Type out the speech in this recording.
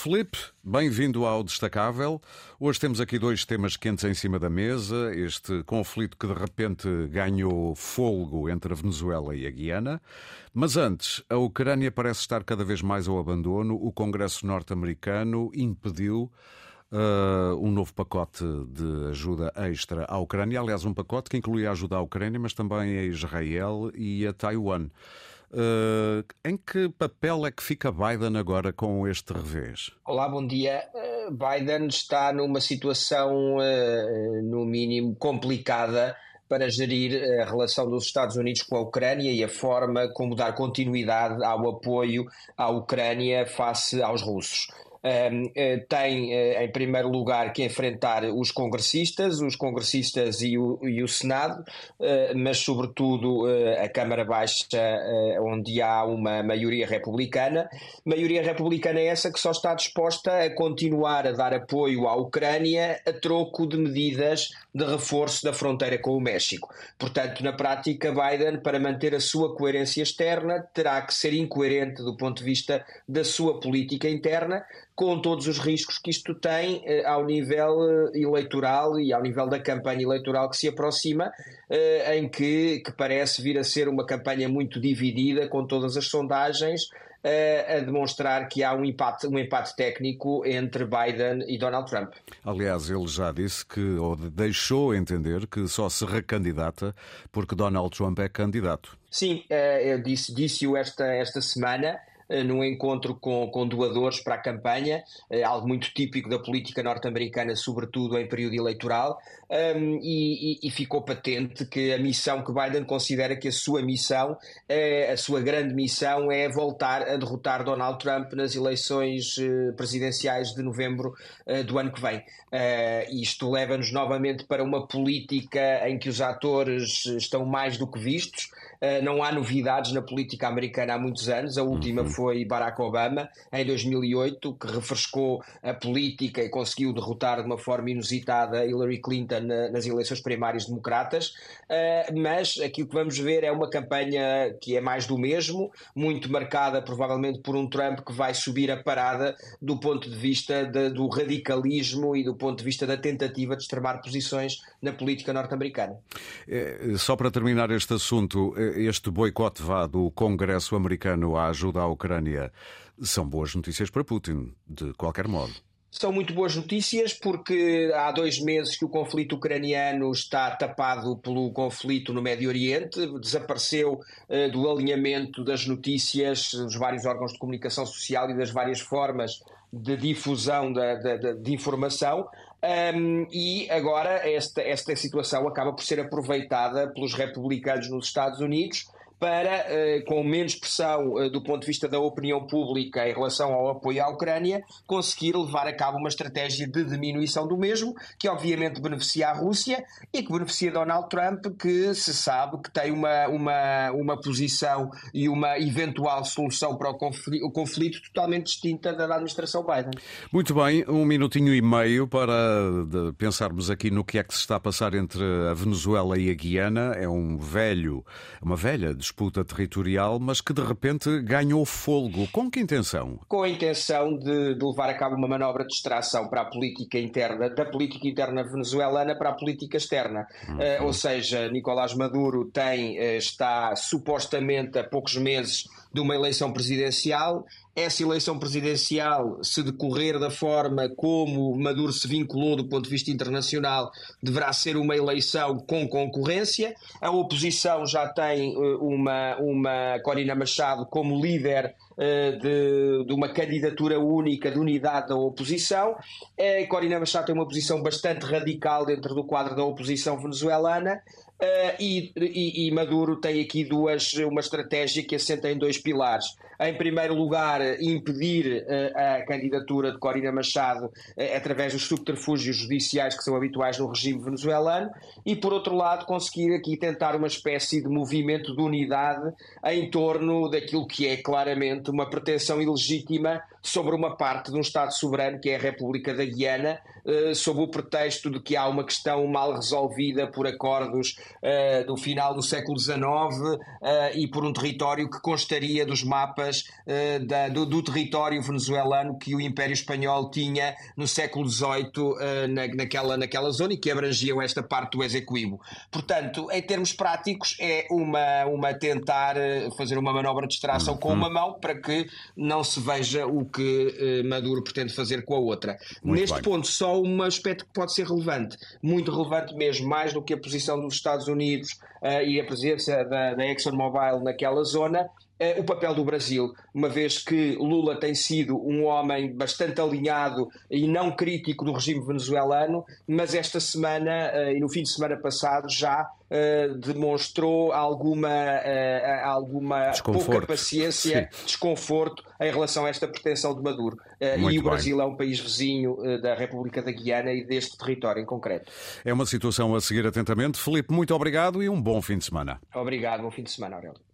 Felipe, bem-vindo ao Destacável. Hoje temos aqui dois temas quentes em cima da mesa. Este conflito que de repente ganhou fogo entre a Venezuela e a Guiana. Mas antes, a Ucrânia parece estar cada vez mais ao abandono. O Congresso norte-americano impediu Uh, um novo pacote de ajuda extra à Ucrânia. Aliás, um pacote que inclui a ajuda à Ucrânia, mas também a Israel e a Taiwan. Uh, em que papel é que fica Biden agora com este revés? Olá, bom dia. Uh, Biden está numa situação, uh, no mínimo, complicada para gerir a relação dos Estados Unidos com a Ucrânia e a forma como dar continuidade ao apoio à Ucrânia face aos russos. Uh, tem, uh, em primeiro lugar, que enfrentar os congressistas, os congressistas e o, e o Senado, uh, mas, sobretudo, a Câmara Baixa, onde há uma maioria republicana. Maioria republicana é essa que só está disposta a continuar a dar apoio à Ucrânia a troco de medidas de reforço da fronteira com o México. Portanto, na prática, Biden, para manter a sua coerência externa, terá que ser incoerente do ponto de vista da sua política interna com todos os riscos que isto tem eh, ao nível eh, eleitoral e ao nível da campanha eleitoral que se aproxima, eh, em que, que parece vir a ser uma campanha muito dividida, com todas as sondagens a demonstrar que há um empate, um empate técnico entre Biden e Donald Trump. Aliás, ele já disse que, ou deixou entender que só se recandidata porque Donald Trump é candidato. Sim, eu disse-o disse esta, esta semana. Eh, num encontro com, com doadores para a campanha, eh, algo muito típico da política norte-americana, sobretudo em período eleitoral, um, e, e, ficou patente que a missão que Biden considera que a sua missão, é, a sua grande missão, é voltar a derrotar Donald Trump nas eleições presidenciais de novembro do ano que vem. Isto leva-nos novamente para uma política em que os atores estão mais do que vistos. Uh, não há novidades na política americana há muitos anos. A última uhum. foi Barack Obama, em 2008, que refrescou a política e conseguiu derrotar de uma forma inusitada Hillary Clinton na, nas eleições primárias democratas. Uh, mas aquilo que vamos ver é uma campanha que é mais do mesmo, muito marcada provavelmente por um Trump que vai subir a parada do ponto de vista de, do radicalismo e do ponto de vista da tentativa de extremar posições na política norte-americana. É, só para terminar este assunto, este boicote vá do Congresso americano à ajuda à Ucrânia são boas notícias para Putin, de qualquer modo. São muito boas notícias porque há dois meses que o conflito ucraniano está tapado pelo conflito no Médio Oriente, desapareceu uh, do alinhamento das notícias dos vários órgãos de comunicação social e das várias formas de difusão da, da, da, de informação. Um, e agora esta, esta situação acaba por ser aproveitada pelos republicanos nos Estados Unidos para, eh, com menos pressão eh, do ponto de vista da opinião pública em relação ao apoio à Ucrânia, conseguir levar a cabo uma estratégia de diminuição do mesmo, que obviamente beneficia a Rússia e que beneficia Donald Trump, que se sabe que tem uma, uma, uma posição e uma eventual solução para o conflito, o conflito totalmente distinta da administração Biden. Muito bem, um minutinho e meio para pensarmos aqui no que é que se está a passar entre a Venezuela e a Guiana. É um velho, uma velha disputa territorial, mas que de repente ganhou fôlego. Com que intenção? Com a intenção de, de, levar a cabo uma manobra de distração para a política interna, da política interna venezuelana para a política externa. Uhum. Uh, ou seja, Nicolás Maduro tem, uh, está supostamente a poucos meses de uma eleição presidencial. Essa eleição presidencial, se decorrer da forma como Maduro se vinculou do ponto de vista internacional, deverá ser uma eleição com concorrência. A oposição já tem eh, uma, uma Corina Machado como líder de, de, uma candidatura única de unidade da oposição. A Corina Machado tem uma posição bastante radical dentro do quadro da oposição venezuelana Uh, e, e, e, Maduro tem aqui duas, uma estratégia que assenta em dois pilares. Em primeiro lugar, impedir uh, a candidatura de Corina Machado através dos subterfúgios judiciais que são habituais no regime venezuelano, e por outro lado, conseguir aqui tentar uma espécie de movimento de unidade em torno daquilo que é claramente uma pretensão ilegítima sobre uma parte de um Estado soberano que é a República da Guiana, sob o pretexto de que há uma questão mal resolvida por acordos do final do século XIX e por um território que constaria dos mapas da, do, do, território venezuelano que o Império Espanhol tinha no século XVIII na, naquela, naquela zona e que abrangiam esta parte do Exequibo. Portanto, em termos práticos, é uma, uma tentar fazer uma manobra de distração uhum. com uma mão para que não se veja o que Maduro pretende fazer com a outra. Muito Neste bem. ponto, só um aspecto que pode ser relevante, muito relevante mesmo, mais do que a posição dos Estados Unidos uh, e a presença da, da ExxonMobil naquela zona, o papel do Brasil, uma vez que Lula tem sido um homem bastante alinhado e não crítico do regime venezuelano, mas esta semana eh, e no fim de semana passado já Uh, demonstrou alguma, alguma pouca paciência, Sim. desconforto em relação a esta pretensão de Maduro. Uh, e o Brasil bem. é um país vizinho da República da Guiana e deste território em concreto. É uma situação a seguir atentamente. Felipe, muito obrigado e um bom fim de semana. Obrigado, bom fim de semana, Aurélio.